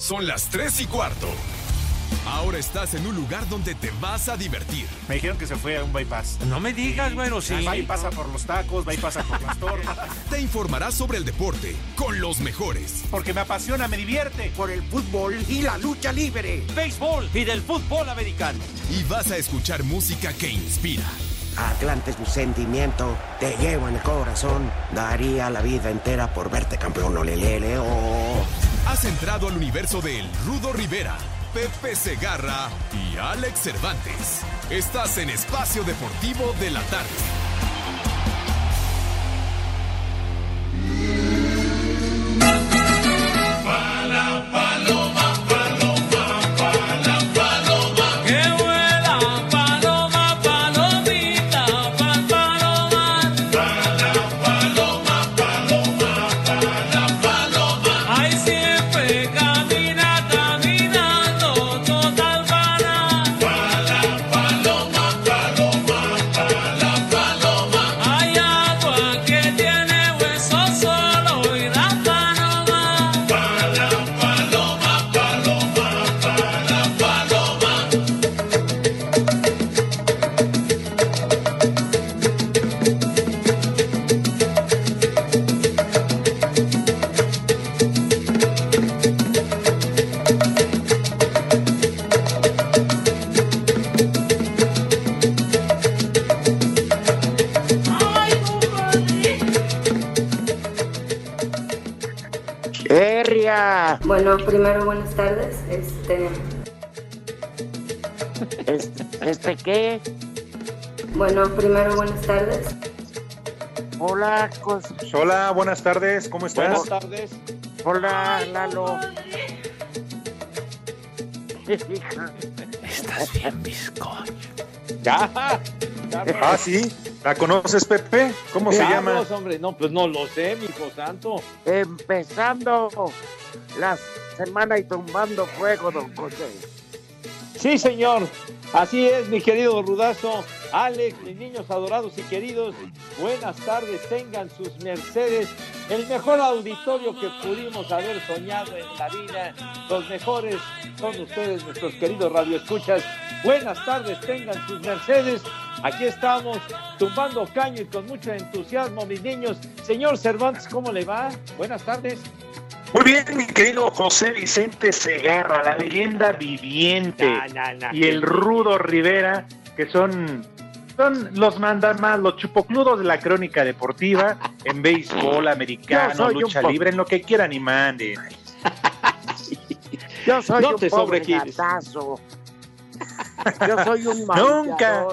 Son las 3 y cuarto. Ahora estás en un lugar donde te vas a divertir. Me dijeron que se fue a un bypass. No me digas, bueno, sí. Va y pasa por los tacos, va y pasa por las tortas. Te informarás sobre el deporte con los mejores. Porque me apasiona, me divierte. Por el fútbol y la lucha libre. Béisbol y del fútbol americano. Y vas a escuchar música que inspira. Atlante es mi sentimiento, te llevo en el corazón. Daría la vida entera por verte campeón, olelele, oh. Has entrado al universo de El Rudo Rivera, Pepe Segarra y Alex Cervantes. Estás en Espacio Deportivo de la Tarde. Buenas tardes. Este, ¿Este, este qué? bueno, primero buenas tardes. Hola, cos... Hola, buenas tardes, ¿cómo estás? Buenas tardes. Hola, Lalo. Estás bien, bizcocho. Ya. ya Ah, sí. ¿La conoces, Pepe? ¿Cómo se llama? Hombre, no, pues no lo sé, mi hijo santo. Empezando la semana y tumbando fuego, don José. Sí, señor. Así es, mi querido Rudazo. Alex, mis niños adorados y queridos, buenas tardes, tengan sus mercedes. El mejor auditorio que pudimos haber soñado en la vida. Los mejores son ustedes, nuestros queridos radioescuchas. Buenas tardes, tengan sus mercedes. Aquí estamos, tumbando caño y con mucho entusiasmo, mis niños. Señor Cervantes, ¿cómo le va? Buenas tardes. Muy bien, mi querido José Vicente Segarra, la leyenda viviente, y el Rudo Rivera, que son, son los mandan más, los chupocludos de la crónica deportiva, en béisbol, americano, lucha libre, en lo que quieran y manden. Yo soy No un te pobre. Yo soy un Nunca.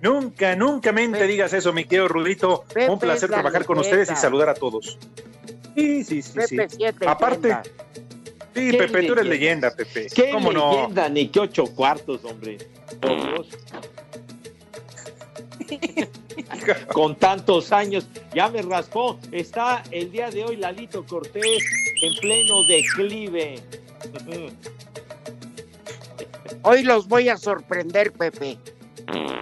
Nunca, nunca mente Pepe- digas eso, mi querido Rudito. Pepe Un placer trabajar con ustedes y saludar a todos. Sí, sí, sí, sí. Pepe Aparte, sí, Pepe, tú eres leyenda. Pepe. ¿Qué ¿Cómo no? leyenda, ni qué ocho cuartos, hombre? Por. Con tantos años, ya me raspó. Está el día de hoy Lalito Cortés en pleno declive. Hoy los voy a sorprender, Pepe.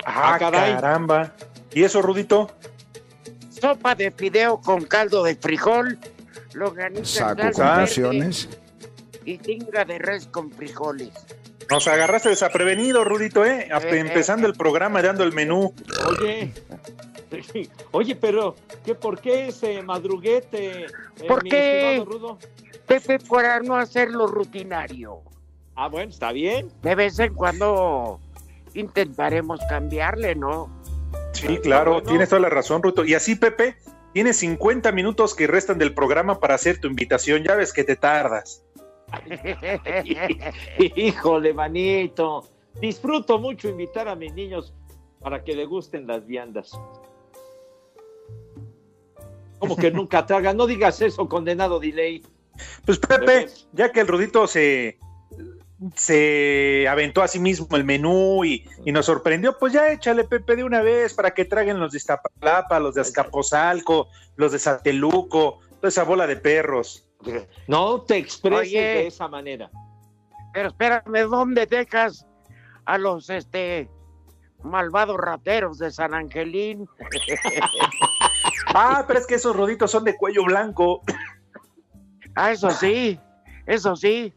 Ah, Ah, caray. caramba. ¿Y eso, Rudito? Sopa de fideo con caldo de frijol, longaniza Saco conclusiones. y tinga de res con frijoles. Nos agarraste desaprevenido, Rudito, ¿eh? Ap- Eh, Empezando eh, el programa dando el menú. Oye, oye, pero ¿qué, ¿por qué ese madruguete? eh, ¿Por mi qué? Rudo? Pepe, para no hacerlo rutinario. Ah, bueno, está bien. De vez en cuando intentaremos cambiarle, ¿no? Sí, claro, bueno. tienes toda la razón, Ruto. Y así, Pepe, tienes 50 minutos que restan del programa para hacer tu invitación. Ya ves que te tardas. Híjole, manito. Disfruto mucho invitar a mis niños para que degusten las viandas. Como que nunca tragan. No digas eso, condenado delay. Pues Pepe, ya que el Rudito se, se aventó a sí mismo el menú y, y nos sorprendió, pues ya échale Pepe de una vez para que traguen los de Iztapalapa, los de Azcapotzalco, los de Sateluco, toda esa bola de perros. No te expreses Oye. de esa manera. Pero espérame, ¿dónde dejas a los este malvados rateros de San Angelín? Ah, pero es que esos Ruditos son de cuello blanco. Ah, eso sí, eso sí.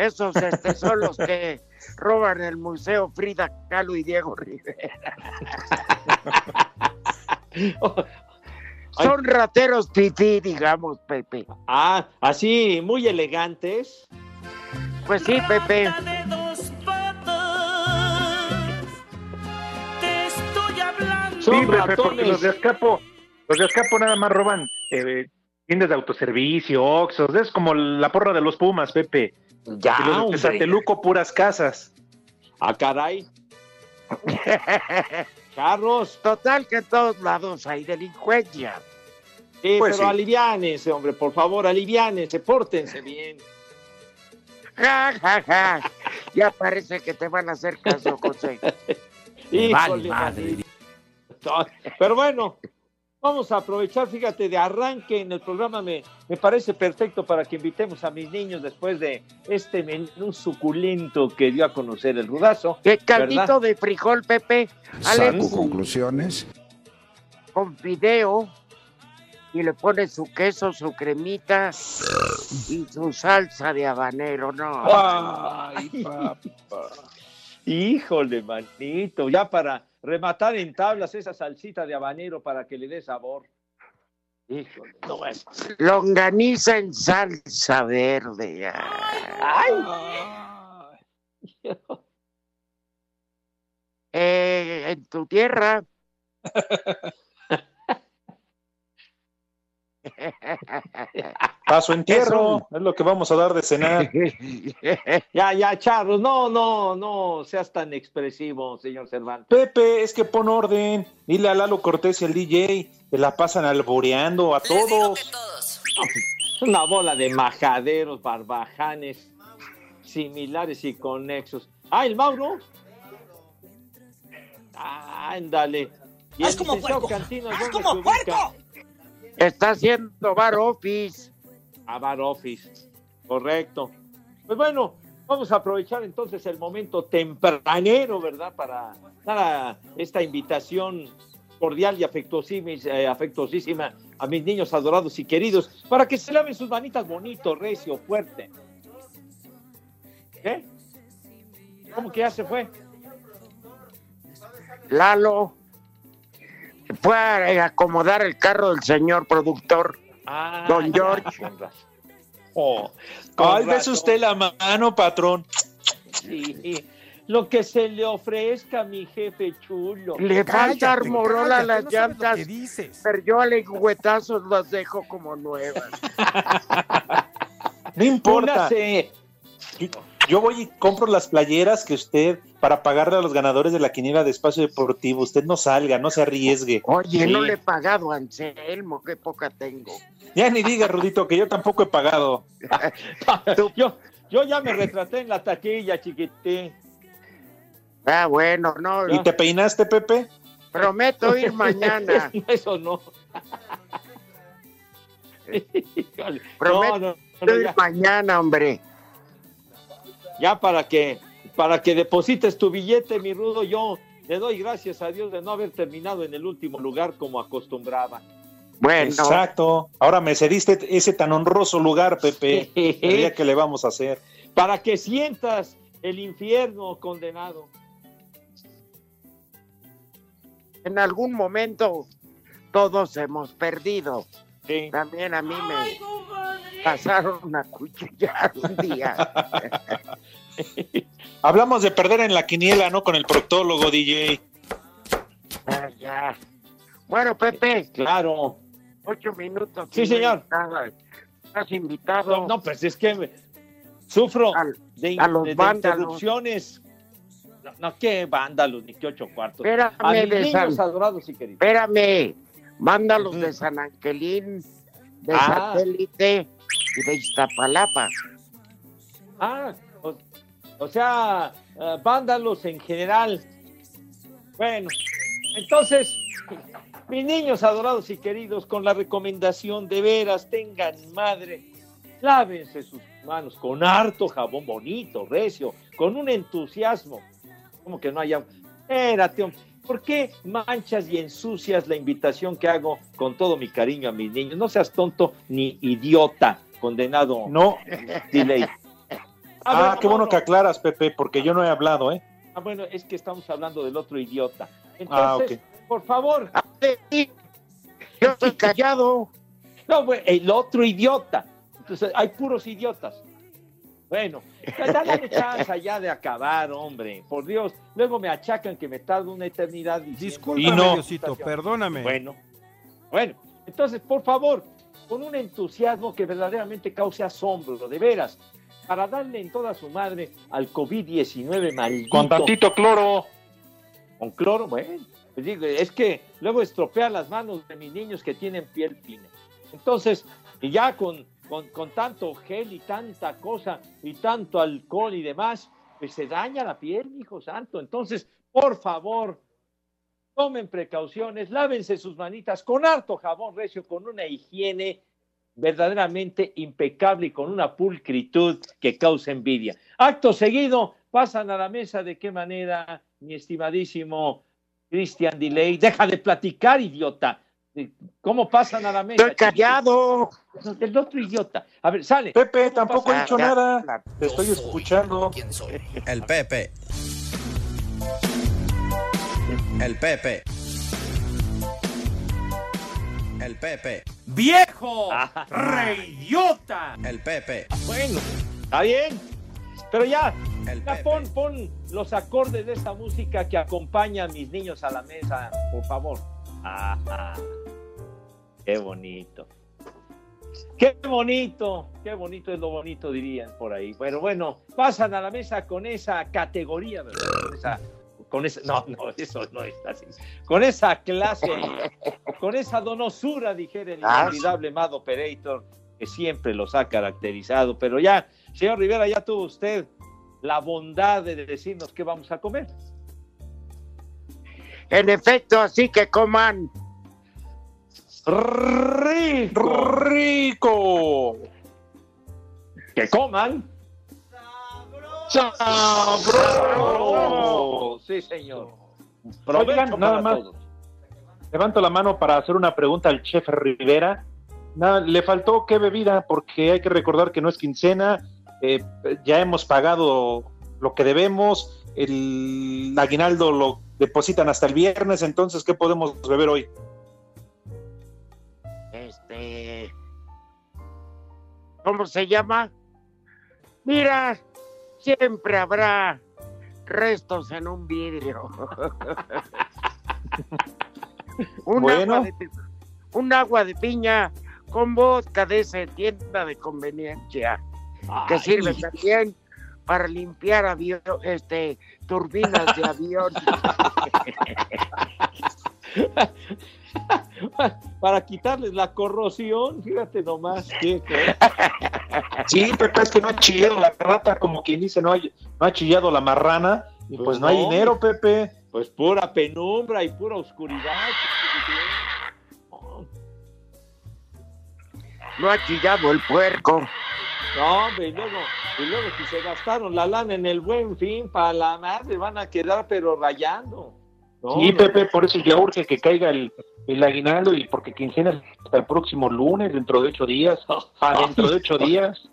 Esos este, son los que roban el museo Frida Kahlo y Diego Rivera. Son rateros pipí, digamos, Pepe. Ah, así, muy elegantes. Pues sí, Pepe. Te estoy hablando. Sí, Pepe, porque los de Azcapo, los de Azcapo nada más roban eh, tiendas de autoservicio, Oxxos, es como la porra de los Pumas, Pepe. Ya, y los. Sateluco, puras casas. Ah, caray. Carros. Total que en todos lados hay delincuencia. Sí, Pues pero sí. aliviánense, hombre, por favor, aliviánense, pórtense bien. Ja, ja, ja. Ya parece que te van a hacer caso, José. Híjole, madre. Pero bueno, vamos a aprovechar, fíjate, de arranque en el programa me, me parece perfecto para que invitemos a mis niños después de este menú suculento que dio a conocer el rudazo. ¿Qué caldito ¿verdad? de frijol, Pepe? Alex, conclusiones. con fideo y le pone su queso, su cremita y su salsa de habanero, ¿no? Ay, papá. Híjole, manito, ya para rematar en tablas esa salsita de habanero para que le dé sabor. Híjole, no es. Longaniza en salsa verde. Ay. Eh, en tu tierra. Paso entierro, es lo que vamos a dar de cenar. Ya, ya, Charlos, no, no, no seas tan expresivo, señor Cervantes. Pepe, es que pon orden. Dile a Lalo Cortés y al DJ, que la pasan alboreando a todos. Una bola de majaderos, barbajanes, similares y conexos. Ah, el Mauro. Ah, ándale. Haz el como puerco, ¿dónde como puerco. Está haciendo bar office. A Bar Office. Correcto. Pues bueno, vamos a aprovechar entonces el momento tempranero, ¿verdad? Para dar a esta invitación cordial y afectuosísima, eh, a mis niños adorados y queridos, para que se laven sus manitas bonito, recio, fuerte. ¿Qué? ¿Cómo que ya se fue? Lalo. Fue a acomodar el carro del señor productor. Ah, Don George. Oh, razón. usted la mano, patrón. Sí, lo que se le ofrezca, mi jefe chulo. Le falta armorola a las no lo llantas. que dices. Pero yo a lengüetazos las dejo como nuevas. No importa. Yo voy y compro las playeras que usted, para pagarle a los ganadores de la quiniela de espacio deportivo, usted no salga, no se arriesgue. Oye, no le he pagado a Anselmo, qué poca tengo. Ya ni diga, Rudito, que yo tampoco he pagado. yo, yo ya me retraté en la taquilla, chiquitín. Ah, bueno, no. ¿Y te peinaste, Pepe? Prometo ir mañana. Eso no. Prometo No, no, no, ir mañana, hombre. ya para que para que deposites tu billete, mi rudo, yo le doy gracias a Dios de no haber terminado en el último lugar como acostumbraba. Bueno, Exacto. Ahora me cediste ese tan honroso lugar, Pepe. El día que le vamos a hacer. Para que sientas el infierno condenado. en algún momento todos hemos perdido. Sí. También a mí me pasaron a cuchillar un día. Hablamos de perder en la quiniela, ¿no? Con el proctólogo, DJ. Ah, ya. Bueno, Pepe, Claro. ocho minutos. Sí, señor. Estás invitado. No, no, pues es que me- sufro Al- de, a los de- interrupciones. No, no, qué vándalos, ni qué ocho cuartos. Espérame, de niños San- adorados y queridos. Espérame, mándalos de San Angelín, de Ah. satélite, y de Iztapalapa. Ah, o, sea, eh, vándalos en general. Bueno, entonces, mis niños adorados y queridos, con la recomendación de veras, tengan madre, lávense sus manos con harto jabón bonito, recio, con un entusiasmo. Como que no haya. Espérate, hombre. ¿Por qué manchas y ensucias la invitación que hago con todo mi cariño a mis niños? No seas tonto ni idiota, condenado. No. Delay. Ah, qué bueno que aclaras, Pepe, porque yo no he hablado, ¿eh? Ah, bueno, es que estamos hablando del otro idiota. Entonces, Ah, ok. por favor. Yo estoy callado. No, güey, el otro idiota. Entonces, hay puros idiotas. Bueno, dale chance ya de acabar, hombre. Por Dios, luego me achacan que me tardo una eternidad. diciendo- Discúlpame, Diosito, perdóname. Bueno, bueno, entonces, por favor, con un entusiasmo que verdaderamente cause asombro, de veras, para darle en toda su madre al COVID-19 maldito. Con tantito cloro. Con cloro, bueno. pues digo, es que luego estropea las manos de mis niños que tienen piel fina. Entonces, y ya con, con, con tanto gel y tanta cosa y tanto alcohol y demás, pues se daña la piel, hijo santo. Entonces, por favor, tomen precauciones, lávense sus manitas con harto jabón recio, con una higiene verdaderamente impecable y con una pulcritud que causa envidia. Acto seguido, pasan a la mesa de qué manera, mi estimadísimo Christian Delay. Deja de platicar, idiota. ¿Cómo pasan a la mesa? Estoy callado. El otro idiota. A ver, sale. Pepe, tampoco he dicho Ya, nada. Te estoy escuchando. El Pepe. El Pepe. El Pepe. ¡Viejo! ¡Reidiota! El Pepe. Bueno, está bien. Pero ya, ya pon, pon los acordes de esta música que acompaña a mis niños a la mesa, por favor. Ajá. Qué bonito. Qué bonito, qué bonito es lo bonito, dirían por ahí. Pero bueno, pasan a la mesa con esa categoría, ¿verdad? Con esa, con esa, no, no, eso no es así. Con esa clase, con esa donosura, dijera el Ah, inolvidable Mad Operator, que siempre los ha caracterizado. Pero ya, señor Rivera, ya tuvo usted la bondad de decirnos qué vamos a comer. En efecto, así que coman. Rico. Rico. Que coman. ¡Sabroso! Sí, señor. Oigan, nada más. todos. Levanto la mano para hacer una pregunta al chef Rivera. Nada, le faltó qué bebida, porque hay que recordar que no es quincena, eh, ya hemos pagado lo que debemos, el aguinaldo lo depositan hasta el viernes, entonces, ¿qué podemos beber hoy? Este. ¿Cómo se llama? Mira, siempre habrá restos en un vidrio. un, Bueno. agua de, un agua de piña con vodka de esa tienda de conveniencia que sirve también para limpiar avio- este, turbinas de avión. Para quitarles la corrosión, fíjate nomás. qué. Sí, Pepe, es que no ha chillado la rata, como quien dice, no ha, no ha chillado la marrana, y pues, Pues no hay dinero, Pepe. Pues pura penumbra y pura oscuridad. No ha chillado el puerco. No, hombre, y luego, y luego si se gastaron la lana en el buen fin, para la madre van a quedar pero rayando. No, sí. Pepe, por eso ya urge que caiga el, el aguinaldo y porque quincena hasta el próximo lunes, dentro de ocho días. Ah, dentro de ocho días.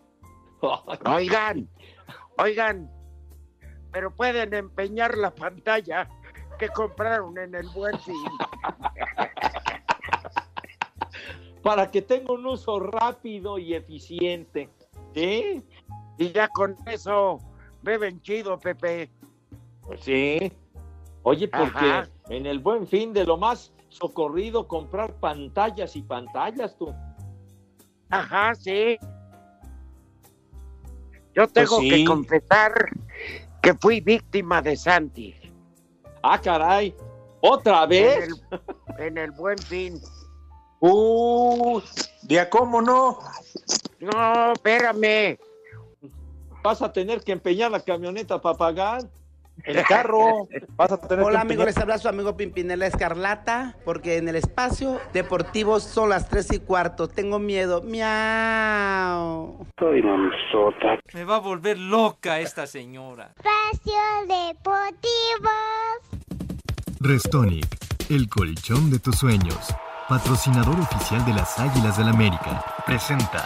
Oigan, oigan, pero pueden empeñar la pantalla que compraron en el buen fin. Para que tenga un uso rápido y eficiente. ¿Sí? Y ya con eso beben chido, Pepe. Pues sí. Oye, porque Ajá. en el buen fin de lo más socorrido comprar pantallas y pantallas, tú. Ajá, sí. Yo tengo sí. que confesar que fui víctima de Santi. Ah, caray. ¿Otra vez? En el, en el buen fin. Uh, ya cómo no. No, espérame. Vas a tener que empeñar la camioneta para pagar. El carro. Vas a tener Hola amigos, les habla su amigo Pimpinela Escarlata, porque en el espacio deportivo son las tres y cuarto. Tengo miedo. Miau. Soy mamzota. Me va a volver loca esta señora. Espacio Deportivo. Restonic, el colchón de tus sueños. Patrocinador oficial de las Águilas del América. Presenta.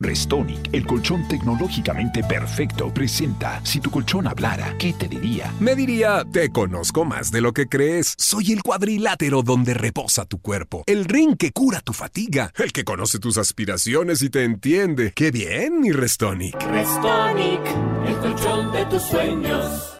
Restonic, el colchón tecnológicamente perfecto, presenta Si tu colchón hablara, ¿qué te diría? Me diría, te conozco más de lo que crees. Soy el cuadrilátero donde reposa tu cuerpo. El ring que cura tu fatiga. El que conoce tus aspiraciones y te entiende. ¡Qué bien, mi Restonic! Restonic, el colchón de tus sueños.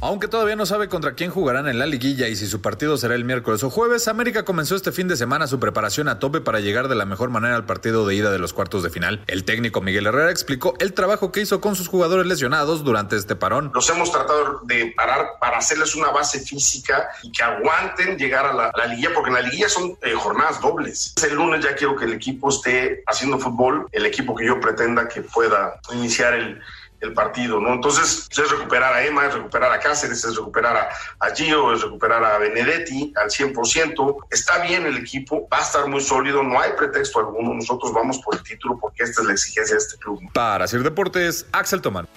Aunque todavía no sabe contra quién jugarán en la liguilla y si su partido será el miércoles o jueves, América comenzó este fin de semana su preparación a tope para llegar de la mejor manera al partido de ida de los cuartos de final. El técnico Miguel Herrera explicó el trabajo que hizo con sus jugadores lesionados durante este parón. Los hemos tratado de parar para hacerles una base física y que aguanten llegar a la, liguilla, porque en la liguilla son eh, jornadas dobles. El lunes ya quiero que el equipo esté haciendo fútbol, el equipo que yo pretenda que pueda iniciar el, el partido, ¿no? Entonces, pues, es recuperar a Emma, es recuperar a Cáceres, es recuperar a, Gio, es recuperar a Benedetti al 100%. Está bien el equipo, va a estar muy sólido, no hay pretexto alguno. Nosotros vamos por el título porque esta es la exigencia de este club. Para Sir Deportes, Axel Tomán.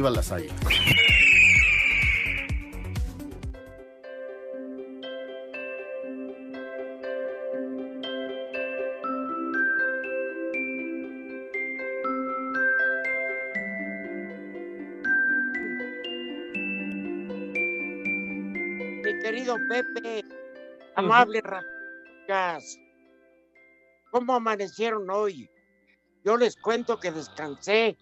Arriba las águilas. Mi querido Pepe, amable Racas, ¿cómo amanecieron hoy? Yo les cuento que descansé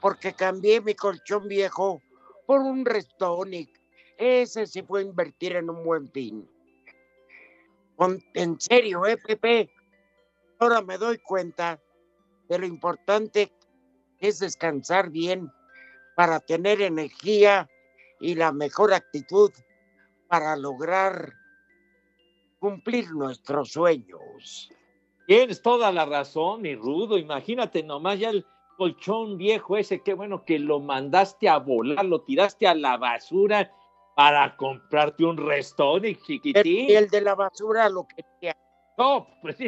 porque cambié mi colchón viejo por un Restonic. Ese sí fue invertir en un buen fin. En serio, ¿eh, Pepe? Ahora me doy cuenta de lo importante es descansar bien para tener energía y la mejor actitud para lograr cumplir nuestros sueños. Tienes toda la razón, mi rudo. Imagínate nomás ya el colchón viejo ese, qué bueno que lo mandaste a volar, lo tiraste a la basura para comprarte un chiquitín. Y el de la basura lo quería. No, pues,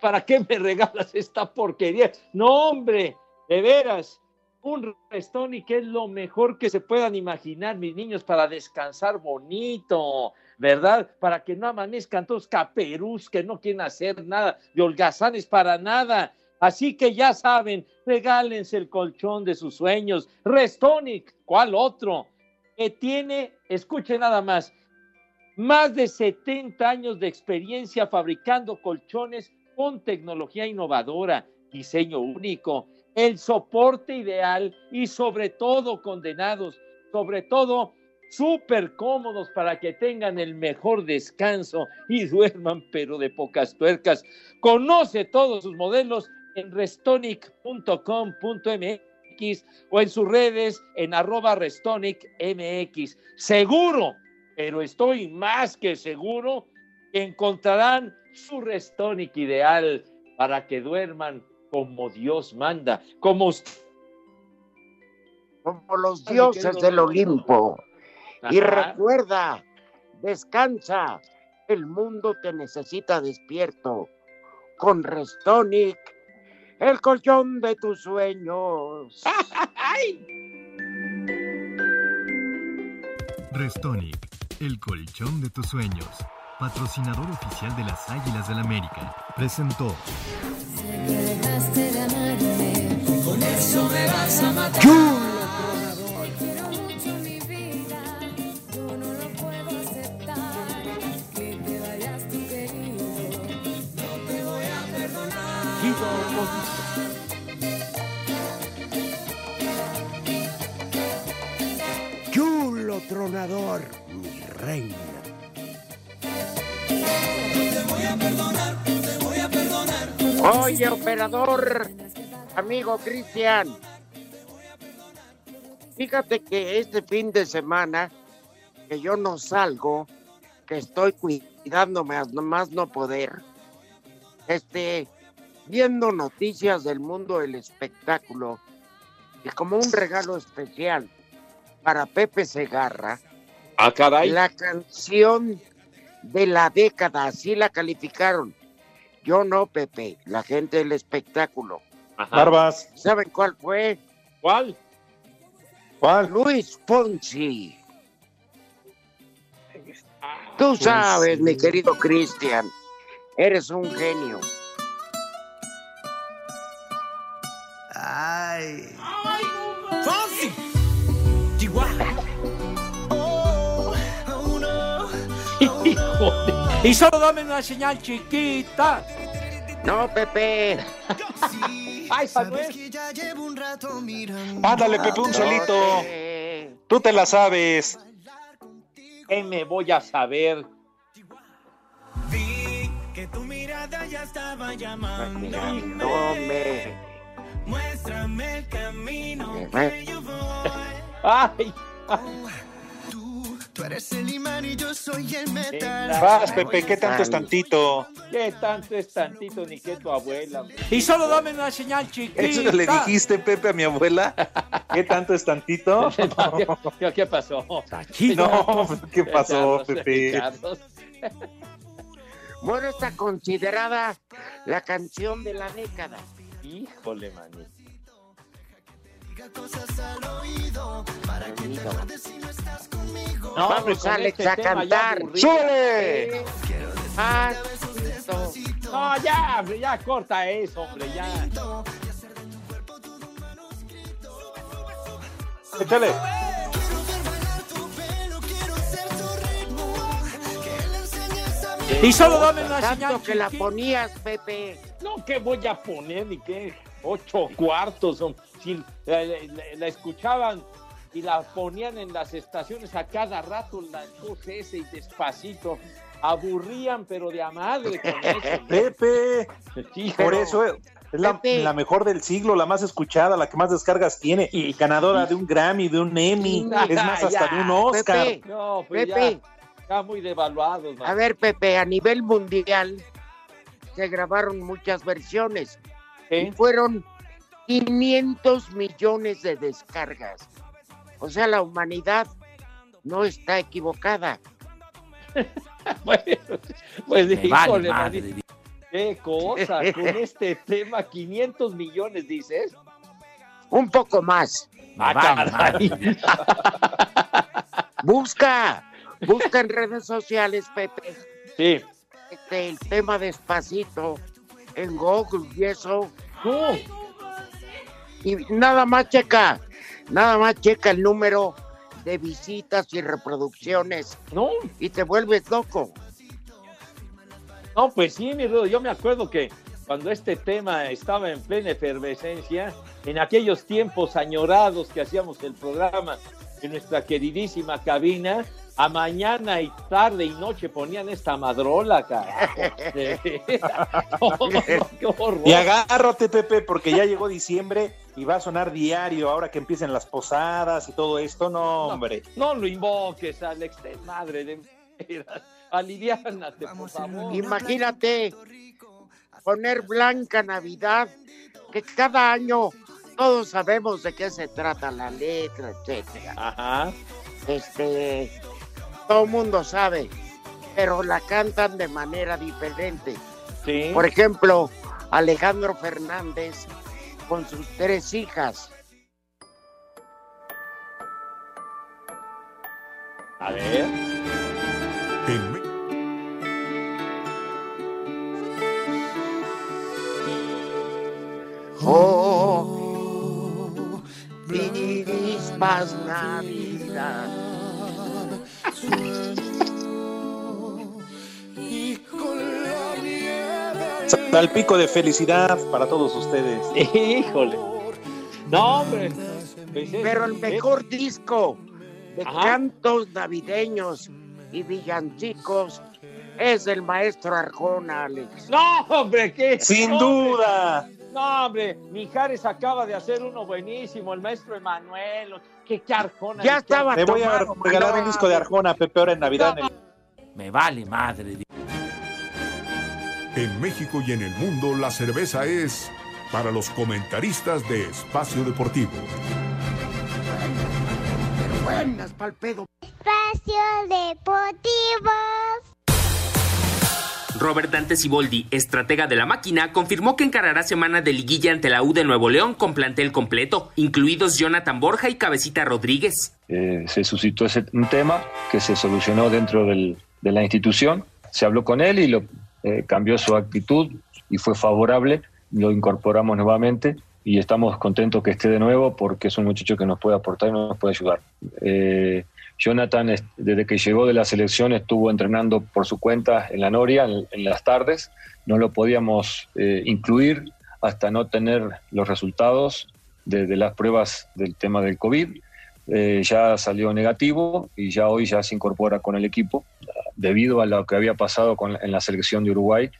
¿para qué me regalas esta porquería? No, hombre, de veras. Un Restonic es lo mejor que se puedan imaginar, mis niños, para descansar bonito, ¿verdad? Para que no amanezcan todos caperús que no quieren hacer nada, de holgazanes para nada. Así que ya saben, regálense el colchón de sus sueños. Restonic, ¿cuál otro? Que tiene, escuche nada más, más de 70 años de experiencia fabricando colchones con tecnología innovadora, diseño único, el soporte ideal y sobre todo condenados, sobre todo súper cómodos para que tengan el mejor descanso y duerman pero de pocas tuercas. Conoce todos sus modelos en restonic.com.mx o en sus redes en arroba restonicmx. Seguro, pero estoy más que seguro que encontrarán su Restonic ideal para que duerman como Dios manda, como usted. Como los dioses del Olimpo. Y recuerda, descansa. El mundo te necesita despierto. Con Restonic, el colchón de tus sueños. Restonic, el colchón de tus sueños. Patrocinador oficial de las Águilas del América. Presentó. Con eso me vas a matar. Mi reina. Oye, operador, amigo Cristian. Fíjate que este fin de semana, que yo no salgo, que estoy cuidándome a más no poder, este, viendo noticias del mundo del espectáculo, y como un regalo especial para Pepe Segarra, Ah, caray. la canción de la década, así la calificaron. Yo no, Pepe, la gente del espectáculo. Barbas. ¿Saben cuál fue? ¿Cuál? ¿Cuál? Luis Fonsi. Tú sabes, mi querido Cristian, eres un genio. Ay. Y solo dame una señal chiquita. No, Pepe. Ay, Manuel. Ándale, Pepe, un solito. Tú te la sabes. ¿Qué me voy a saber? Que tu mirada ya estaba llamando. No, me. Muéstrame el camino Eh, que yo voy. Ay. Tú eres el imán y yo soy el metal. Vas, Pepe, ¿qué tanto es tantito? ¿Qué tanto es tantito ni que tu abuela? Y solo dame una señal chiquita. ¿Eso le dijiste, Pepe, a mi abuela? ¿Qué tanto es tantito? ¿Qué, qué pasó? No, ¿qué pasó, Pepe? Bueno, está considerada la canción de la década. Híjole, mani. No, hombre, Vamos, con Alex, este a cantar. ¡Súbele! Ah, No, ya, ya corta eso, hombre, ya. Échale. Y solo dame una tanto señal que la ponías, Pepe. No, ¿qué voy a poner? Ni qué. Ocho cuartos. Si la, la- la escuchaban y la ponían en las estaciones a cada rato, las dos S y despacito. Aburrían, pero de a madre con eso. Pepe, Sí, por pero- eso es la, la mejor del siglo, la más escuchada, la que más descargas tiene, y ganadora de un Grammy, de un Emmy, es más, hasta ya. de un Oscar. Pepe, No, pues Pepe. ya. Está muy devaluados, man. A ver, Pepe, a nivel mundial se grabaron muchas versiones y fueron 500 millones de descargas. O sea, la humanidad no está equivocada. Bueno, pues Me vale híjole, madre. Qué cosa, con este tema, 500 millones, dices. Un poco más. Ah, vale. Busca, busca en redes sociales, Pepe, Sí. este, el tema despacito en Google y eso. Y nada más checa, nada más checa el número de visitas y reproducciones no, y te vuelves loco. no, pues sí, mi Rudo, yo me acuerdo que cuando este tema estaba en plena efervescencia, en aquellos tiempos añorados que hacíamos el programa en nuestra queridísima cabina, a mañana y tarde y noche ponían esta madrola, carajo. No, no, qué horror. Y agárrate, Pepe, porque ya llegó diciembre y va a sonar diario ahora que empiecen las posadas y todo esto. No, hombre. No lo invoques, Alex, de madre de. Aliviánate, por favor. Imagínate poner Blanca Navidad, que cada año todos sabemos de qué se trata la letra, etcétera. Ajá. Este, todo el mundo sabe, pero la cantan de manera diferente. Sí. Por ejemplo, Alejandro Fernández con sus tres hijas. A ver. Oh, feliz paz Navidad. Salpico de felicidad para todos ustedes. Híjole. No, hombre. Pero el mejor disco de Ajá. cantos navideños y villancicos es el maestro Arjona, Alex. No, hombre, ¿qué? Sin duda. Hombre. No, hombre, Mijares acaba de hacer uno buenísimo, el maestro Emanuel. ¿Qué, qué Arjona? Ya estaba Te voy a regalar un disco de Arjona, Pepe, ahora en Navidad. en el- Me vale madre. En México y en el mundo la cerveza es para los comentaristas de Espacio Deportivo. Buenas pa'l pedo. Espacio Deportivo. Robert Dante Siboldi, estratega de la máquina, confirmó que encarará semana de liguilla ante la U de Nuevo León con plantel completo, incluidos Jonathan Borja y Cabecita Rodríguez. Eh, se suscitó ese, un tema que se solucionó dentro del- de la institución. Se habló con él y lo, eh, cambió su actitud y fue favorable. Lo incorporamos nuevamente y estamos contentos que esté de nuevo porque es un muchacho que nos puede aportar y nos puede ayudar. Eh, Jonathan, es- desde que llegó de la selección, estuvo entrenando por su cuenta en la Noria en, las tardes. No lo podíamos eh, incluir hasta no tener los resultados de, las pruebas del tema del COVID. Eh, ya salió negativo y ya hoy ya se incorpora con el equipo debido a lo que había pasado con, en la selección de Uruguay,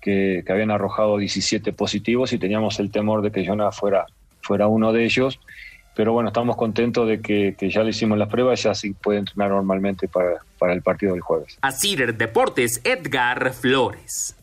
que, habían arrojado 17 positivos y teníamos el temor de que Jonah fuera, fuera uno de ellos. Pero bueno, estamos contentos de que, que ya le hicimos las pruebas, ya sí puede entrenar normalmente para, para el partido del jueves. A Cider Deportes, Edgar Flores.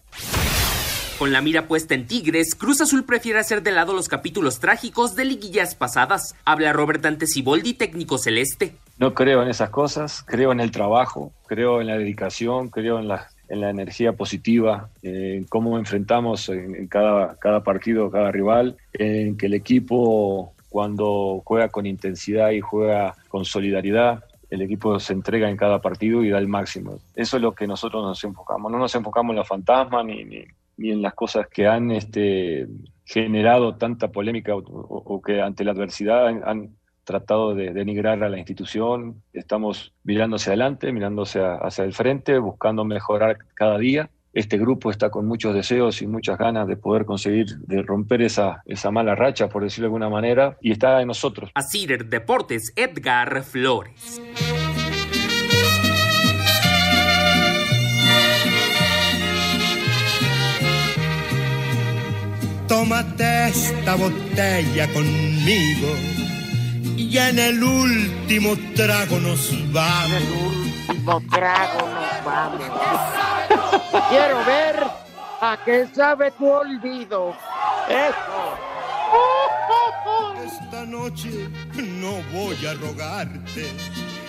Con la mira puesta en Tigres, Cruz Azul prefiere hacer de lado los capítulos trágicos de liguillas pasadas. Habla Robert Dante Siboldi, técnico celeste. No creo en esas cosas, creo en el trabajo, creo en la dedicación, creo en la, en la energía positiva, en cómo enfrentamos en, en cada, cada partido, cada rival, en que el equipo cuando juega con intensidad y juega con solidaridad, el equipo se entrega en cada partido y da el máximo. Eso es lo que nosotros nos enfocamos. No nos enfocamos en los fantasmas ni, ni, en las cosas que han este, generado tanta polémica o que ante la adversidad han, han tratado de denigrar a la institución. Estamos mirando hacia adelante, mirando hacia, hacia el frente, buscando mejorar cada día. Este grupo está con muchos deseos y muchas ganas de poder conseguir, de romper esa, esa mala racha, por decirlo de alguna manera, y está en nosotros. A Cider Deportes, Edgar Flores. Tómate esta botella conmigo y en el último trago nos vamos. último trago nos vamos. Quiero ver a qué sabe tu olvido. Eso. Esta noche no voy a rogarte.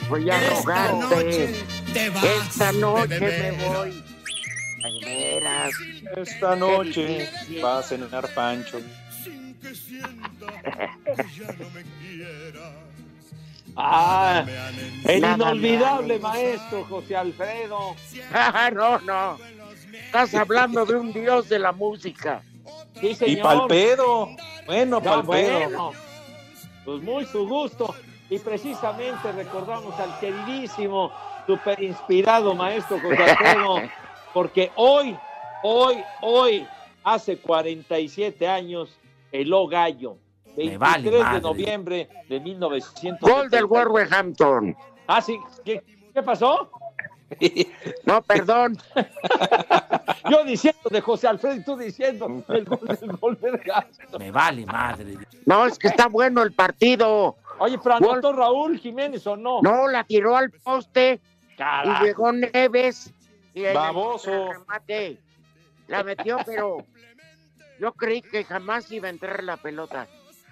Voy a Esta rogarte. noche te vas Esta de noche me voy. Veras. Esta noche va a cenar Pancho. Ah, el Nada inolvidable maestro José Alfredo. Ah, no, no. Estás hablando de un dios de la música. Sí, Y señor. palpedo. Bueno, palpedo. bueno, pues muy su gusto. Y precisamente recordamos al queridísimo, super inspirado maestro José Alfredo, porque hoy, hoy, hoy, hace 47 años, heló gallo. 23 vale de madre. noviembre de 1900. Gol del Wolverhampton. Ah, sí. ¿Qué, qué pasó? No, perdón. Yo diciendo de José Alfredo y tú diciendo el gol del Wolverhampton. Me vale madre. No, es que está bueno el partido. Oye, pero anotó Raúl Jiménez o no? No, la tiró al poste Carajo. y llegó Neves. Y Baboso. remate la metió, pero yo creí que jamás iba a entrar la pelota.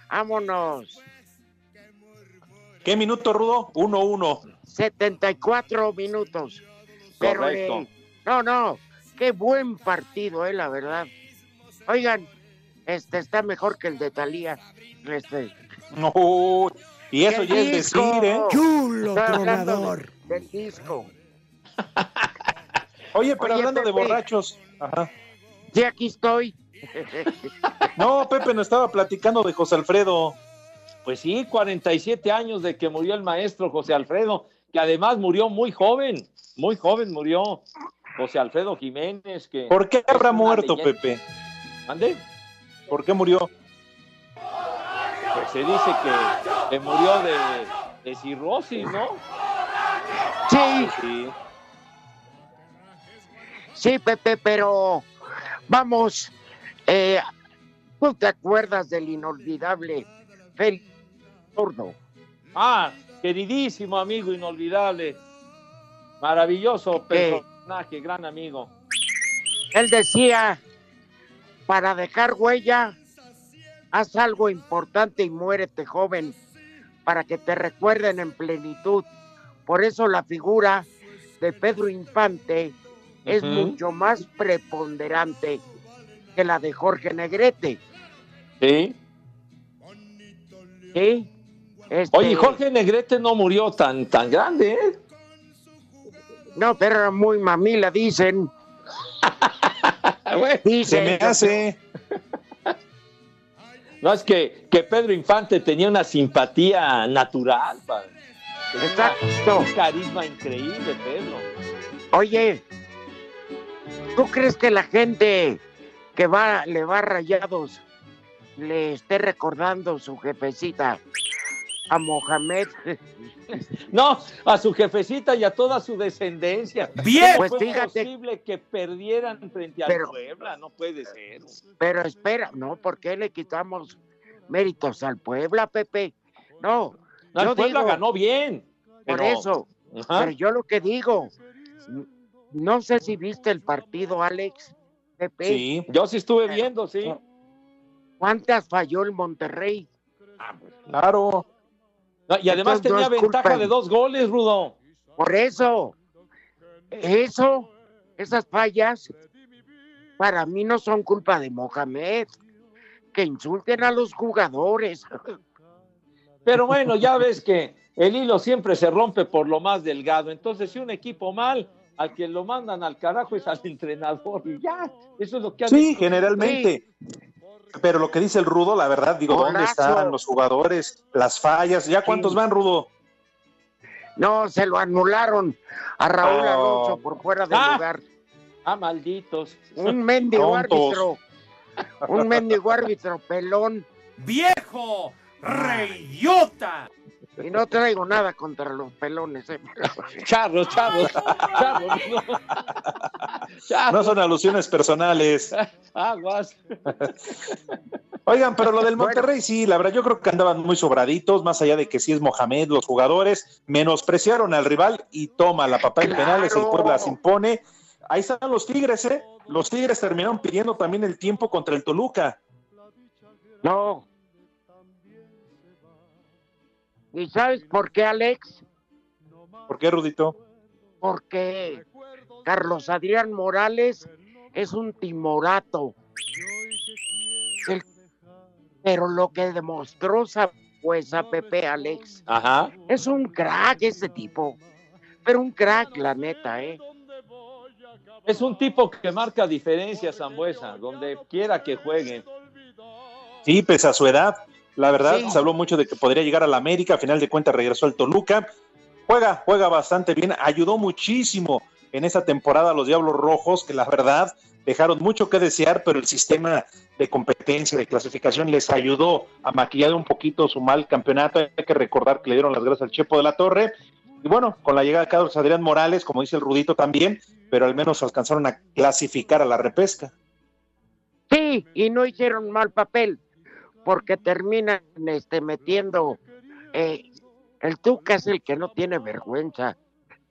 Vámonos. ¿Qué minuto, Rudo? 1-1. 74 minutos. Pero, Correcto. eh, no, no, qué buen partido, eh, la verdad. Oigan, este está mejor que el de Talía. Este, No, y eso ya es decir, ¿eh? Hablando de- Del disco. Oye, pero Oye, hablando de borrachos. Ajá. Sí, aquí estoy. No, Pepe nos estaba platicando de José Alfredo. Pues sí, 47 años de que murió el maestro José Alfredo, que además murió muy joven, muy joven murió José Alfredo Jiménez. Que ¿Por qué habrá muerto, leyenda. Pepe? ¿Mande? ¿Por qué murió? Pues se dice que, que murió de, de cirrosis, ¿no? Sí, Sí. sí, Pepe, pero vamos, eh, ¿tú te acuerdas del inolvidable Félix Zurdo? Ah, queridísimo amigo inolvidable. Maravilloso personaje, gran amigo. Él decía, para dejar huella, haz algo importante y muérete joven, para que te recuerden en plenitud. Por eso la figura de Pedro Infante es mucho más preponderante que la de Jorge Negrete. Sí. ¿Sí? Este, Oye, Jorge Negrete no murió tan, tan grande, ¿eh? No, pero era muy mamila, dicen. Se me hace. No, es que, que Pedro Infante tenía una simpatía natural, padre. Exacto. Un carisma increíble, Pedro. Oye, ¿tú crees que la gente que va, le va a rayados le esté recordando su jefecita a Mohamed? No, a su jefecita y a toda su descendencia. Bien. ¿Cómo Pues fue fíjate. posible que perdieran frente al Pero- Puebla? No puede ser. Pero espera, no, ¿por qué le quitamos méritos al Puebla, Pepe? No, No, el Puebla digo, ganó bien. por pero- eso. Ajá. Pero yo lo que digo, no sé si viste el partido, Alex, Pepe. Sí, yo sí estuve viendo, sí. ¿Cuántas falló el Monterrey? Claro. No, y además Entonces, tenía ventaja de- de dos goles, Rudo. Por eso, eso, esas fallas, para mí no son culpa de Mohamed. Que insulten a los jugadores. Pero bueno, ya ves que el hilo siempre se rompe por lo más delgado. Entonces, si un equipo mal, al que lo mandan al carajo es al entrenador. Y ya, eso es lo que han Sí, hecho. generalmente. Pero lo que dice el Rudo, la verdad, digo, ¿dónde están los jugadores? Las fallas, ¿ya cuántos van, Rudo? No, se lo anularon a Raúl Oh. Alonso por fuera de Ah. lugar. Ah, malditos. Un mendigo Tontos. árbitro. Un mendigo árbitro pelón. ¡Viejo! ¡Reyota! Y no traigo nada contra los pelones. ¿eh? Charros, charros, charros. no. Charros. No son alusiones personales. Aguas. Oigan, pero lo del Monterrey sí, la verdad, yo creo que andaban muy sobraditos, más allá de que sí es Mohamed, los jugadores menospreciaron al rival y toma la papá en Claro. penales, el Puebla se impone. Ahí están los Tigres, ¿eh? Los Tigres terminaron pidiendo también el tiempo contra el Toluca. No. ¿Y sabes por qué, Alex? ¿Por qué, Rudito? Porque Carlos Adrián Morales es un timorato. El- pero lo que demostró pues a Pepe Alex Ajá. es un crack ese tipo. Pero un crack, la neta, ¿eh? Es un tipo que marca diferencia, Zambuesa, donde quiera que juegue. Sí, pese a su edad, la verdad, Sí. se habló mucho de que podría llegar a la América, a final de cuentas regresó al Toluca. Juega, juega bastante bien, ayudó muchísimo en esa temporada a los Diablos Rojos, que la verdad dejaron mucho que desear, pero el sistema de competencia, de clasificación les ayudó a maquillar un poquito su mal campeonato. Hay que recordar que le dieron las gracias al Chepo de la Torre. Y bueno, con la llegada de Carlos Adrián Morales, como dice el Rudito también, pero al menos alcanzaron a clasificar a la repesca. Sí, y no hicieron mal papel, porque terminan este, metiendo. eh, el Tuca es el que no tiene vergüenza.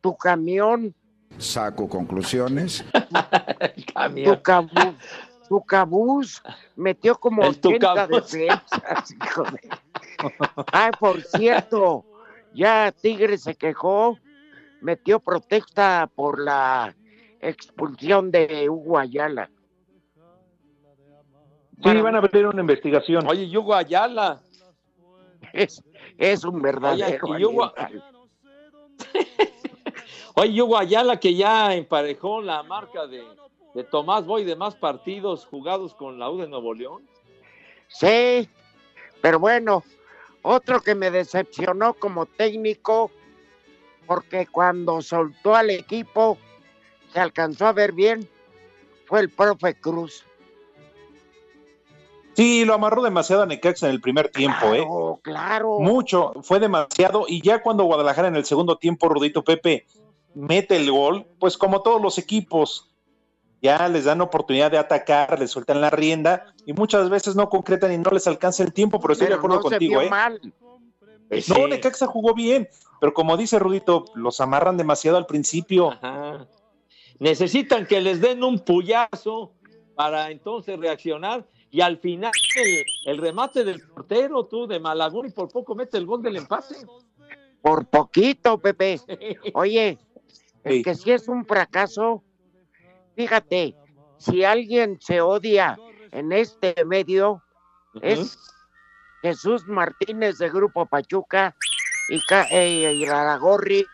Tu camión, Saco conclusiones. tu cabús, tu cabús metió como El 80 Tucabús. defensas, hijo de- Ay, por cierto, ya Tigre se quejó, metió protesta por la expulsión de Hugo Ayala. Sí, van a abrir una investigación. Oye, Yugo Ayala. Es, es un verdadero. Oye, y Hugo- animal. Oye, Yugo Ayala que ya emparejó la marca de, de Tomás Boy de más partidos jugados con la U de Nuevo León. Sí, pero bueno, otro que me decepcionó como técnico, porque cuando soltó al equipo, se alcanzó a ver bien, fue el profe Cruz. Sí, lo amarró demasiado a Necaxa en el primer tiempo, ¿eh? Claro, claro. Mucho, fue demasiado. Y ya cuando Guadalajara en el segundo tiempo, Rudito Pepe, mete el gol, pues como todos los equipos, ya les dan oportunidad de atacar, les sueltan la rienda y muchas veces no concretan y no les alcanza el tiempo, pero estoy Pero de acuerdo no se contigo, vio ¿eh? mal. No, Necaxa jugó bien, pero como dice Rudito, los amarran demasiado al principio. Ajá. Necesitan que les den un puyazo para entonces reaccionar y al final el, el remate del portero, tú, de Malagón y por poco mete el gol del empate. Por poquito, Pepe. Oye, el que sí es un fracaso, fíjate, si alguien se odia en este medio, es Jesús Martínez de Grupo Pachuca y eh, Iraragorri,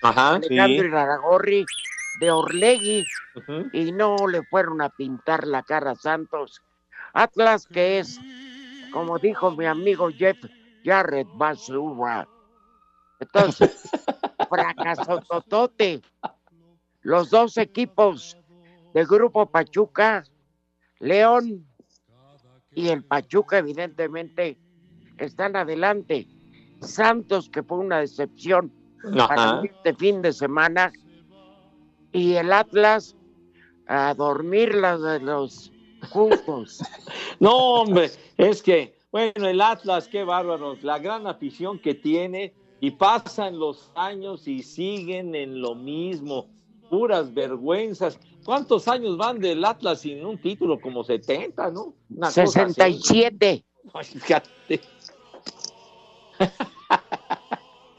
Ajá, Alejandro sí. Iraragorri de Orlegui, y no le fueron a pintar la cara a Santos. Atlas, que es, como dijo mi amigo Jeff Jarrett Basura. Entonces, fracaso totote. Los dos equipos del Grupo Pachuca, León y el Pachuca, evidentemente, están adelante. Santos, que fue una decepción para Ajá. este fin de semana, y el Atlas a dormir las de los juntos. No, hombre, es que, bueno, el Atlas, qué bárbaros, la gran afición que tiene y pasan los años y siguen en lo mismo, puras vergüenzas. ¿Cuántos años van del Atlas sin un título? Como 70, ¿no? Una cosa así. 67. Ay, fíjate.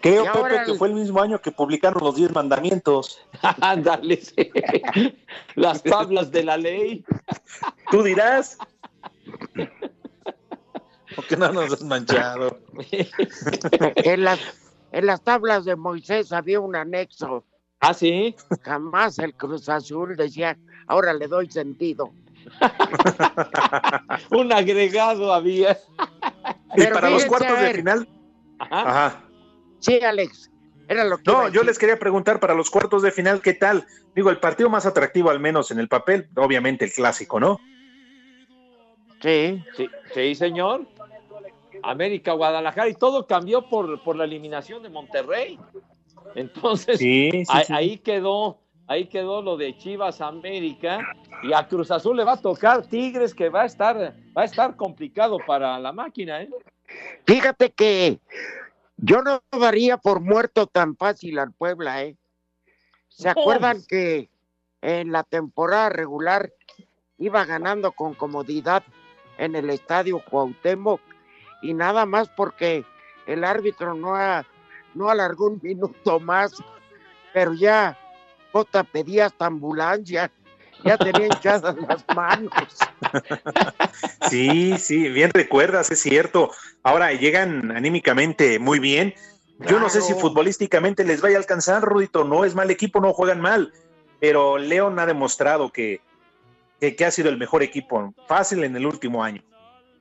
Creo, Y Pepe, que fue el mismo año que publicaron los 10 mandamientos. Ándale, sí. las tablas de la ley. Tú dirás. Porque no nos has manchado. en, las, en las tablas de Moisés había un anexo. ¿Ah, sí? Jamás el Cruz Azul decía, ahora le doy sentido. Un agregado había. Y Pero para los cuartos de final. Ajá. Sí, Alex, era lo que iba a No, yo les quería preguntar para los cuartos de final, ¿qué tal? Digo, el partido más atractivo, al menos en el papel, obviamente el clásico, ¿no? Sí. Sí, sí, señor. América, Guadalajara, y todo cambió por, por la eliminación de Monterrey. Entonces, Sí, sí, ahí, sí. ahí quedó, ahí quedó lo de Chivas América, y a Cruz Azul le va a tocar Tigres, que va a estar, va a estar complicado para la máquina, ¿eh? Fíjate que yo no daría por muerto tan fácil al Puebla, ¿eh? ¿Se acuerdan que en la temporada regular iba ganando con comodidad en el estadio Cuauhtémoc y nada más porque el árbitro no, ha- no alargó un minuto más, pero ya Jota pedía hasta ambulancia, ya tenía hinchadas las manos. Sí, sí, bien recuerdas, es cierto. Ahora llegan anímicamente muy bien. Yo no sé si futbolísticamente les vaya a alcanzar, Rudito. No es mal equipo, no juegan mal. Pero León ha demostrado que, que, que ha sido el mejor equipo fácil en el último año.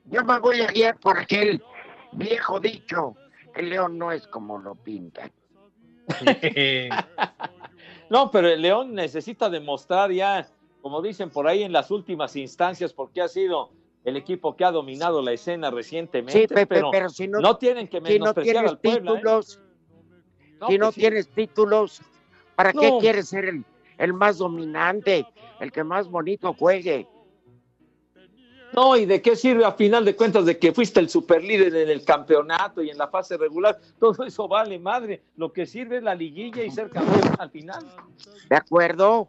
Yo me voy a guiar por aquel viejo dicho, el león no es como lo pintan. No, pero el León necesita demostrar ya, como dicen por ahí en las últimas instancias, porque ha sido el equipo que ha dominado la escena recientemente. Sí, Pepe, pero, pero si no- tienen que si no menospreciar tienes al Puebla. ¿eh? títulos, No, si no pues sí. tienes títulos, ¿para qué No. quieres ser el, el más dominante, el que más bonito juegue? No, ¿y de qué sirve a final de cuentas de que fuiste el superlíder en el campeonato y en la fase regular? Todo eso vale madre. Lo que sirve es la liguilla y ser campeón al final. ¿De acuerdo?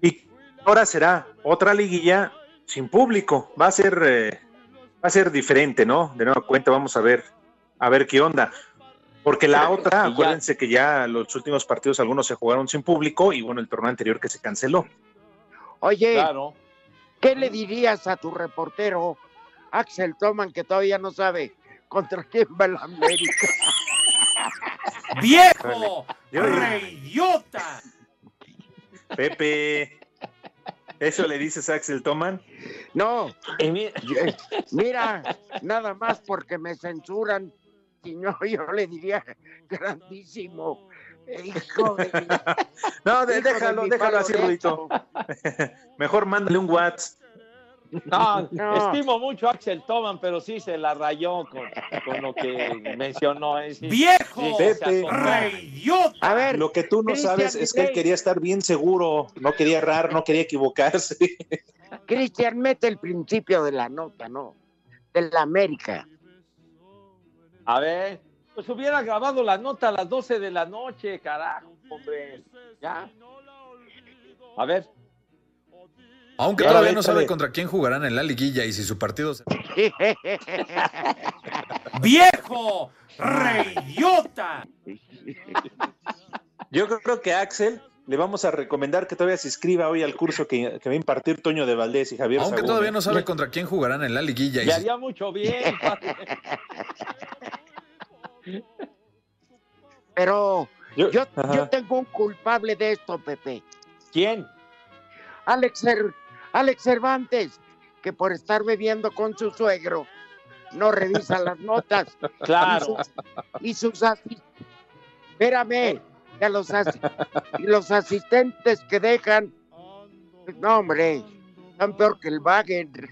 Y ahora será otra liguilla sin público. Va a ser, eh, va a ser diferente, ¿no? De nueva cuenta, vamos a ver, a ver qué onda. Porque la otra, acuérdense que ya los últimos partidos algunos se jugaron sin público y bueno, el torneo anterior que se canceló. Oye, Claro. ¿qué le dirías a tu reportero, Axel Toman, que todavía no sabe contra quién va el América? ¡Viejo! Yo- ¡Reidiota! Pepe, ¿eso le dices a Axel Toman? No, mi- yo- mira, nada más porque me censuran, si no yo le diría grandísimo. Hijo de mi- No, de- hijo de déjalo, déjalo así. Rudito. Mejor mándale un WhatsApp. No, No. estimo mucho a Axel Toman, pero sí se la rayó con, con lo que mencionó. ¿eh? Sí. ¡Viejo! Pepe. A ver, Lo que tú no sabes es que él quería estar bien seguro, no quería errar, no quería equivocarse. Cristian, mete el principio de la nota, ¿no? De la América. A ver, pues hubiera grabado la nota a las 12 de la noche, carajo, hombre. Ya. A ver. Aunque todavía ve, no sabe contra quién jugarán en la liguilla y si su partido se... ¡Viejo! ¡Reyota! Yo creo que a Axel le vamos a recomendar que todavía se inscriba hoy al curso que, que va a impartir Toño de Valdés y Javier Aunque Sagún. todavía no sabe contra quién jugarán en la liguilla y Le haría mucho bien. padre. Pero Yo- yo, tengo un culpable de esto, Pepe. ¿Quién? Alex, Alex Cervantes, que por estar bebiendo con su suegro no revisa las notas. Claro. Y sus, y sus asi- Espérame, y a los, asi- y los asistentes que dejan. No, hombre, están peor que el Wagen.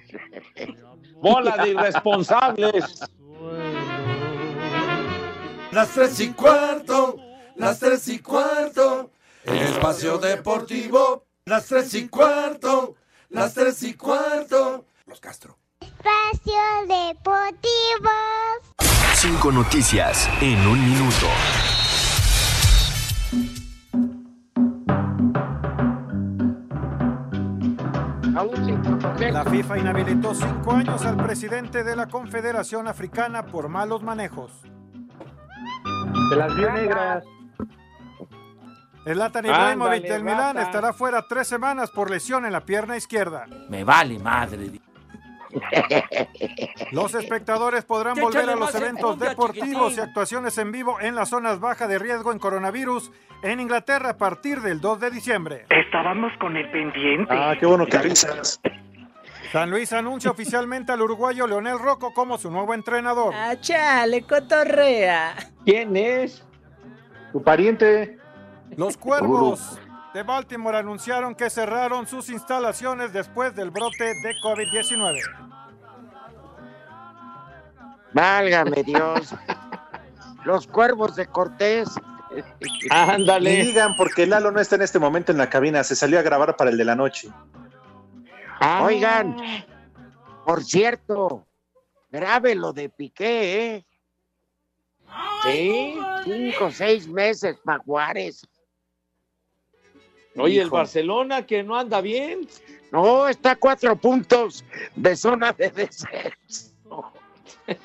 Bola de irresponsables. Las tres y cuarto, las tres y cuarto, en espacio deportivo. Las tres y cuarto, las tres y cuarto. Los Castro. Espacio Deportivo. Cinco noticias en un minuto. La FIFA inhabilitó cinco años al presidente de la Confederación Africana por malos manejos. Se las vio negras. Zlatan Ibrahimovic del Milán estará fuera tres semanas por lesión en la pierna izquierda. Me vale madre. Los espectadores podrán volver a los eventos deportivos y actuaciones en vivo en las zonas bajas de riesgo en coronavirus en Inglaterra a partir del 2 de diciembre. Estábamos con el pendiente. Ah, qué bueno que avisas. San Luis anuncia oficialmente al uruguayo Leonel Rocco como su nuevo entrenador. Ah, chale, cotorrea. ¿Quién es? Tu pariente. Los cuervos de Baltimore anunciaron que cerraron sus instalaciones después del brote de COVID-19. Válgame Dios. Los cuervos de Cortés. Ándale. digan, porque Lalo no está en este momento en la cabina, se salió a grabar para el de la noche. Oigan, por cierto, grave lo de Piqué, ¿eh? Sí. Cinco o seis meses para Juárez. Oye, el. Barcelona que no anda bien. No, está a cuatro puntos de zona de descenso.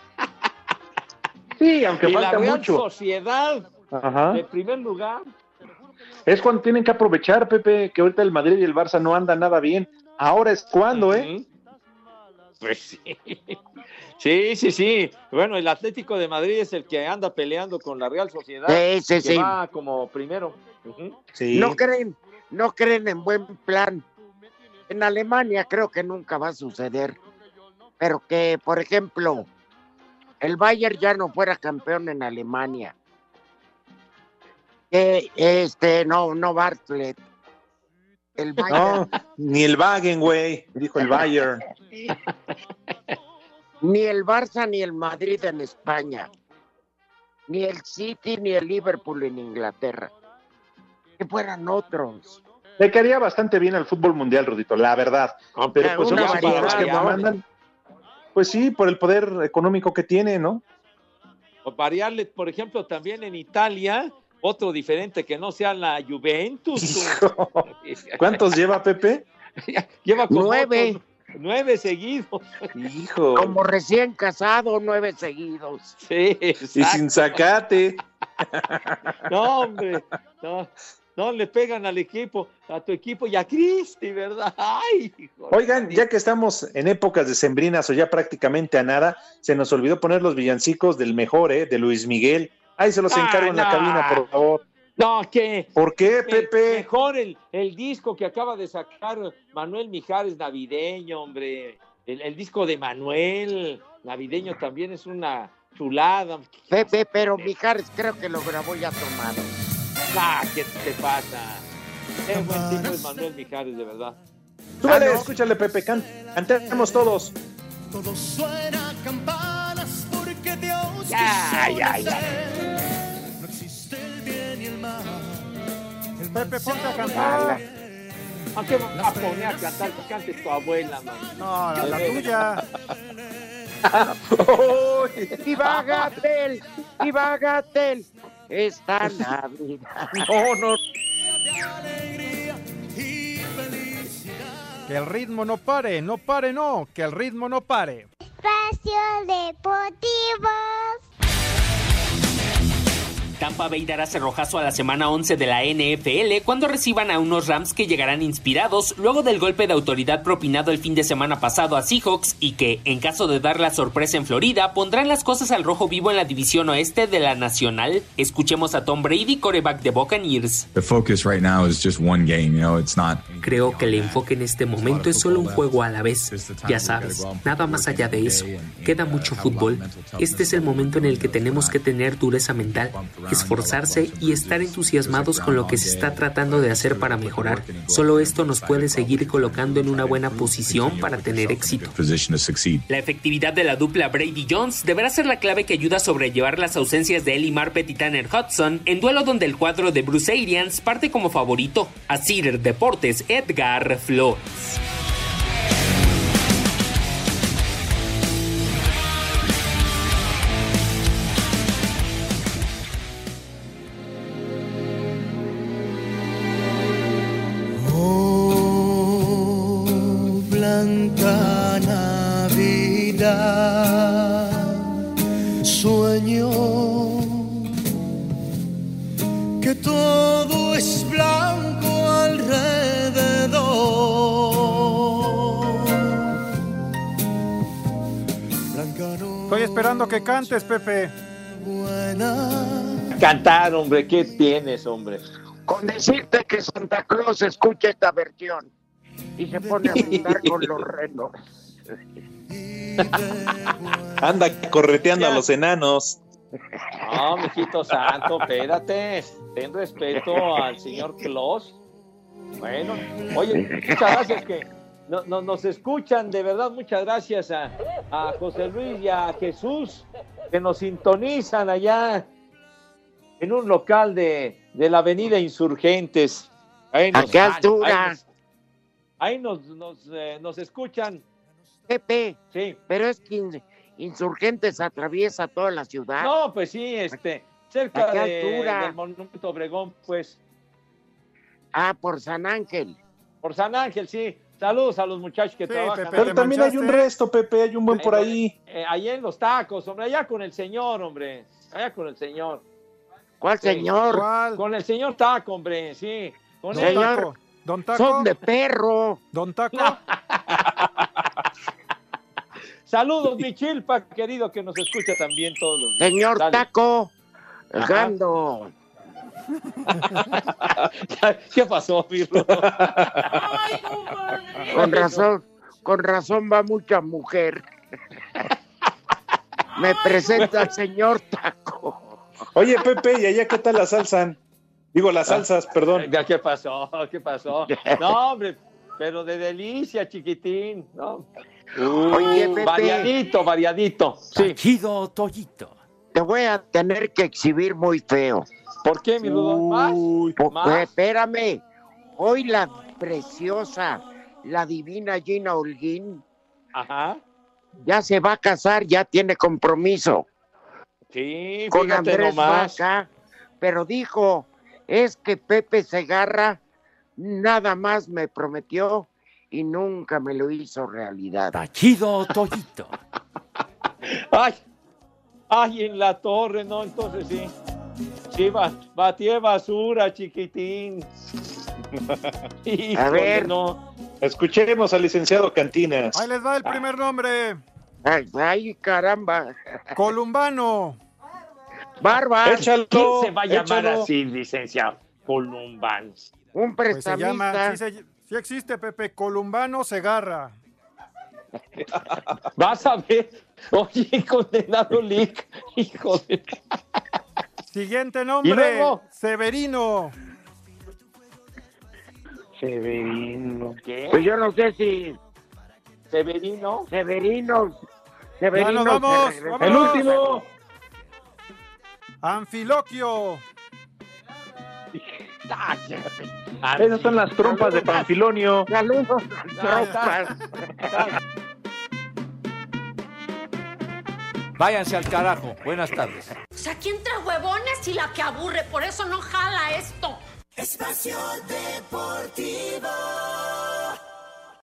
Sí, aunque y la falta Real mucho. Sociedad, Ajá. en primer lugar. Es cuando tienen que aprovechar, Pepe, que ahorita el Madrid y el Barça no andan nada bien. Ahora es cuando, ¿eh? Pues sí. Sí, sí, sí. Bueno, el Atlético de Madrid es el que anda peleando con la Real Sociedad. Sí, sí, que sí. va como primero. Sí. No creen, no creen en buen plan. En Alemania creo que nunca va a suceder. Pero que, por ejemplo, el Bayern ya no fuera campeón en Alemania. Que este, no, no Bartlett. El Bayern. No, ni el Wagen, güey, dijo el Bayern. Ni el Barça ni el Madrid en España. Ni el City ni el Liverpool en Inglaterra. Que fueran otros. Le quedaría bastante bien al fútbol mundial, Rodito, la verdad. Pero pues son los que mandan. Pues sí, por el poder económico que tiene, ¿no? O variarle, por ejemplo, también en Italia, otro diferente que no sea la Juventus. ¿Cuántos lleva Pepe? Lleva como Nueve. otros nueve seguidos. Hijo. Como recién casado, nueve seguidos. Sí, Y sin zacate. No, hombre. No, no le pegan al equipo, a tu equipo y a Cristi, ¿verdad? Ay, hijo. Oigan, ya que estamos en épocas decembrinas o ya prácticamente a nada, se nos olvidó poner los villancicos del mejor, ¿eh? De Luis Miguel. Ahí se los Ah, encargo en la cabina, por favor. No, ¿qué? ¿Por qué, Pepe? Mejor el, el disco que acaba de sacar Manuel Mijares navideño, hombre. El, el disco de Manuel navideño también es una chulada. Pepe, pero Mijares creo que lo grabó ya tomado. Ah, ¿qué te pasa? Qué buen tipo es Manuel Mijares, de verdad. Súbale, Ah, no. escúchale, Pepe, can- cantemos todos. Todo suena campanas porque Dios Ya, quiso ya, ya. No existe el bien y el mal. El Pepe, ponte a cantar. ¿A qué vas a poner a cantar? Que cante tu abuela, man. No, la, la tuya. Y Gatel, y Gatel, esta Navidad. No, no. Que el ritmo no pare, no pare, no. Que el ritmo no pare. Espacio Deportivo. Tampa Bay dará cerrojazo a la semana 11 de la NFL cuando reciban a unos Rams que llegarán inspirados luego del golpe de autoridad propinado el fin de semana pasado a Seahawks y que, en caso de dar la sorpresa en Florida, pondrán las cosas al rojo vivo en la división oeste de la Nacional. Escuchemos a Tom Brady, coreback de Buccaneers. The focus right now is just one game. You know, it's not. Creo que el enfoque en este momento es solo un juego a la vez. Ya sabes, nada más allá de eso. Queda mucho fútbol. Este es el momento en el que tenemos que tener dureza mental, esforzarse y estar entusiasmados con lo que se está tratando de hacer para mejorar. Solo esto nos puede seguir colocando en una buena posición para tener éxito. La efectividad de la dupla Brady Jones deberá ser la clave que ayuda a sobrellevar las ausencias de Eli Marpet y Tanner Hudson en duelo donde el cuadro de Bruce Arians parte como favorito. A Cider Deportes, Edgar Flores. Cantes, Pepe. Cantar, hombre, ¿qué tienes, hombre? Con decirte que Santa Claus escucha esta versión y se pone a andar con los renos. Anda correteando a los enanos. No, mijito santo, espérate. Ten respeto al señor Claus. Bueno, oye, muchas gracias que no- no- nos escuchan, de verdad, muchas gracias a, a José Luis y a Jesús que nos sintonizan allá en un local de, de la Avenida Insurgentes. Ahí ¿A qué altura? Ahí nos, ahí nos, nos, eh, nos escuchan. Pepe, sí. pero es que in- Insurgentes atraviesa toda la ciudad. No, pues sí, este, cerca ¿A qué de- altura? del Monumento Obregón, pues. Ah, por San Ángel. Por San Ángel, sí. Saludos a los muchachos que trabajan. Pero también hay un resto, Pepe, hay un buen por ahí. Eh, ahí en los tacos, hombre, allá con el señor, hombre. Allá con el señor. ¿Cuál Sí. señor? Con el señor Taco, hombre, sí. Con. Señor, Don Taco. son de perro. Don Taco. Saludos, mi chilpa, querido, que nos escucha también todos los días. Señor Dale. Taco, grando. ¿Qué pasó, mi Rudo? Con razón, con razón va mucha mujer. Me presenta el señor Taco. Oye, Pepe, ¿y allá qué tal la salsa? Digo, las salsas, perdón. ¿Qué pasó? ¿Qué pasó? No, hombre, pero de delicia, chiquitín. ¿no? Oye, Pepe. Variadito, variadito. Sí. Chido Toyito. Te voy a tener que exhibir muy feo. ¿Por qué, mi Rudo? ¿Más? Po- ¿Más? pues, espérame. Hoy la preciosa, la divina Gina Holguín Ajá. ya se va a casar, ya tiene compromiso Sí, con Andrés nomás. Vaca, pero dijo, es que Pepe Segarra nada más me prometió y nunca me lo hizo realidad. Chido Toyito. Ay, ay, en la torre, ¿no? Entonces sí. Sí, ba- batié basura, chiquitín. Híjole, ver. no. Escuchemos al licenciado Cantinas. Ahí les va el primer nombre. Ay, ay, caramba. Columbano. Barba. Échalo, ¿Quién se va a llamar échalo. así, licenciado? Columbano. Un Pues se llama, prestamista. sí, se- sí existe, Pepe, Columbano Segarra. Vas a ver. Oye, condenado Lick. Hijo de. Siguiente ¿Y nombre. Severino. Severino. ¿Qué? Pues yo no sé si Severino. Severino. Severino. Ya nos vamos, se. El último. Anfiloquio. Esas son las trompas de Panfilonio. Saludos. Váyanse al carajo. Buenas tardes. O sea, ¿quién trae huevones y la que aburre? Por eso no jala esto. Espacio Deportivo.